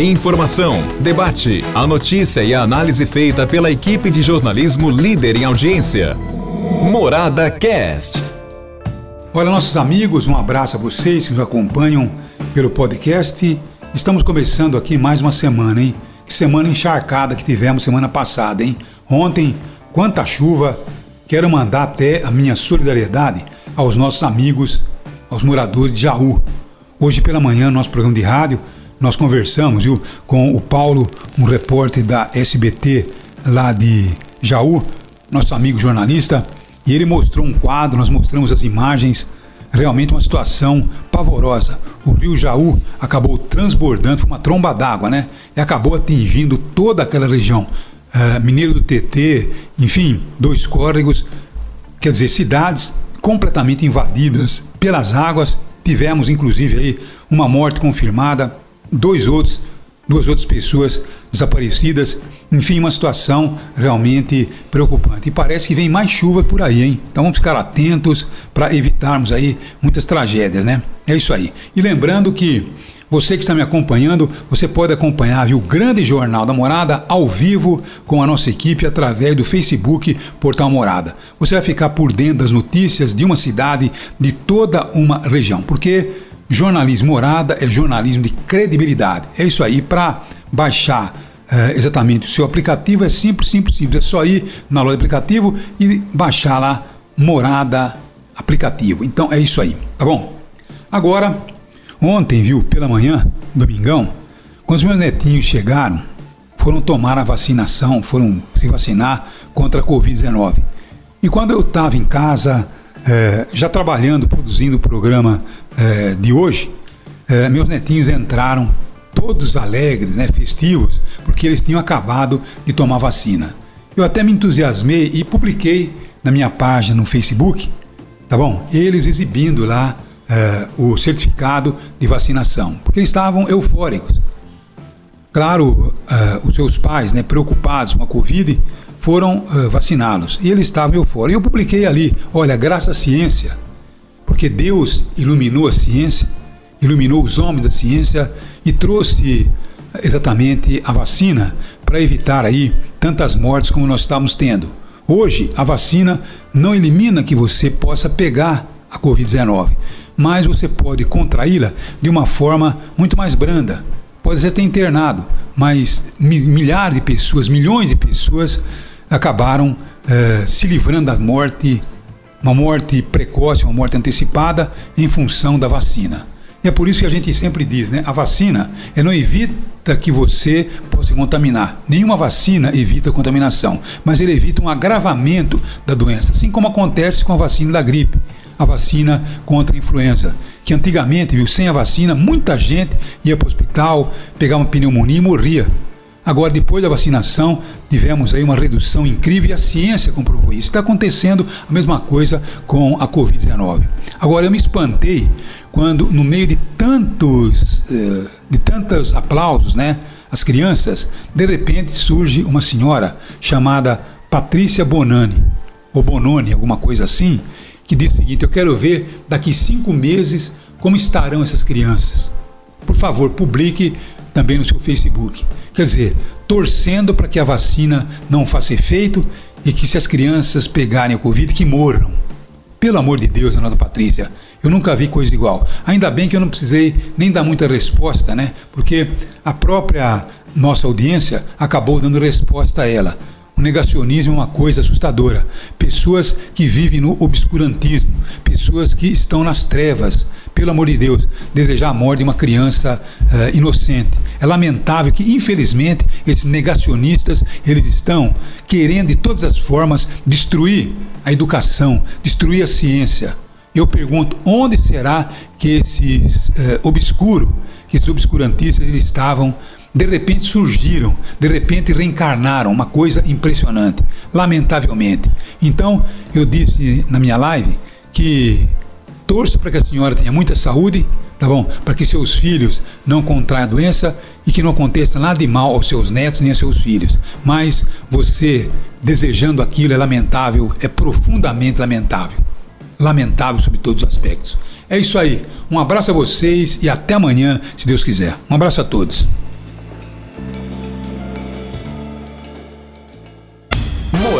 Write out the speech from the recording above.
Informação, debate, a notícia e a análise feita pela equipe de jornalismo líder em audiência. Morada Cast. Olha, nossos amigos, um abraço a vocês que nos acompanham pelo podcast. Estamos começando aqui mais uma semana, hein? Que semana encharcada que tivemos semana passada, hein? Ontem, quanta chuva. Quero mandar até a minha solidariedade aos nossos amigos, aos moradores de Jaú. Hoje pela manhã, no nosso programa de rádio, nós conversamos viu, com o Paulo, um repórter da SBT lá de Jaú, nosso amigo jornalista, e ele mostrou um quadro, nós mostramos as imagens, realmente uma situação pavorosa. O rio Jaú acabou transbordando, uma tromba d'água, né? E acabou atingindo toda aquela região. Uh, Mineiro do TT, enfim, dois córregos, quer dizer, cidades completamente invadidas pelas águas. Tivemos, inclusive, aí uma morte confirmada, dois outros, duas outras pessoas desaparecidas. Enfim, uma situação realmente preocupante. E parece que vem mais chuva por aí, hein? Então vamos ficar atentos para evitarmos aí muitas tragédias, né? É isso aí. E lembrando que você que está me acompanhando, você pode acompanhar viu, o grande Jornal da Morada ao vivo com a nossa equipe através do Facebook Portal Morada. Você vai ficar por dentro das notícias de uma cidade, de toda uma região, porque Jornalismo Morada é jornalismo de credibilidade. É isso aí. Para baixar é, exatamente o seu aplicativo é simples, simples, simples. É só ir na loja de aplicativo e baixar lá Morada Aplicativo. Então é isso aí, tá bom? Agora, ontem, viu, pela manhã, domingão, quando os meus netinhos chegaram, foram tomar a vacinação, foram se vacinar contra a Covid-19. E quando eu estava em casa, é, já trabalhando, produzindo o programa é, de hoje, é, meus netinhos entraram todos alegres, né, festivos, porque eles tinham acabado de tomar vacina. Eu até me entusiasmei e publiquei na minha página no Facebook, tá bom? Eles exibindo lá é, o certificado de vacinação, porque eles estavam eufóricos. Claro, é, os seus pais, né, preocupados com a Covid, foram uh, vaciná-los. E eles estavam eufóricos. Eu publiquei ali, olha, graças à ciência, porque Deus iluminou a ciência, iluminou os homens da ciência e trouxe exatamente a vacina para evitar aí tantas mortes como nós estamos tendo. Hoje, a vacina não elimina que você possa pegar a Covid-19, mas você pode contraí-la de uma forma muito mais branda. Pode ser ter internado, mas milhares de pessoas, milhões de pessoas acabaram eh, se livrando da morte, uma morte precoce, uma morte antecipada, em função da vacina. E é por isso que a gente sempre diz, né? A vacina é não evita que você possa contaminar. Nenhuma vacina evita contaminação, mas ele evita um agravamento da doença, assim como acontece com a vacina da gripe, a vacina contra a influenza, que antigamente, viu, sem a vacina, muita gente ia para o hospital, pegava uma pneumonia e morria. Agora, depois da vacinação, tivemos aí uma redução incrível e a ciência comprovou isso. Está acontecendo a mesma coisa com a Covid-19. Agora, eu me espantei quando, no meio de tantos, eh, de tantos aplausos, né, as crianças, de repente surge uma senhora chamada Patrícia Bonani, ou Bononi, alguma coisa assim, que diz o seguinte: Eu quero ver daqui cinco meses como estarão essas crianças. Por favor, publique também no seu Facebook. Quer dizer, torcendo para que a vacina não faça efeito e que se as crianças pegarem o Covid, que morram. Pelo amor de Deus, Ana Patrícia, eu nunca vi coisa igual. Ainda bem que eu não precisei nem dar muita resposta, né? Porque a própria nossa audiência acabou dando resposta a ela. O negacionismo é uma coisa assustadora. Pessoas que vivem no obscurantismo, pessoas que estão nas trevas, pelo amor de Deus, desejar a morte de uma criança uh, inocente. É lamentável que, infelizmente, esses negacionistas eles estão querendo de todas as formas destruir a educação, destruir a ciência. Eu pergunto, onde será que esses uh, obscuros, que esses obscurantistas eles estavam de repente surgiram, de repente reencarnaram, uma coisa impressionante, lamentavelmente. Então, eu disse na minha live que torço para que a senhora tenha muita saúde, tá bom? Para que seus filhos não contraiam a doença e que não aconteça nada de mal aos seus netos nem aos seus filhos. Mas você desejando aquilo é lamentável, é profundamente lamentável. Lamentável sobre todos os aspectos. É isso aí. Um abraço a vocês e até amanhã, se Deus quiser. Um abraço a todos.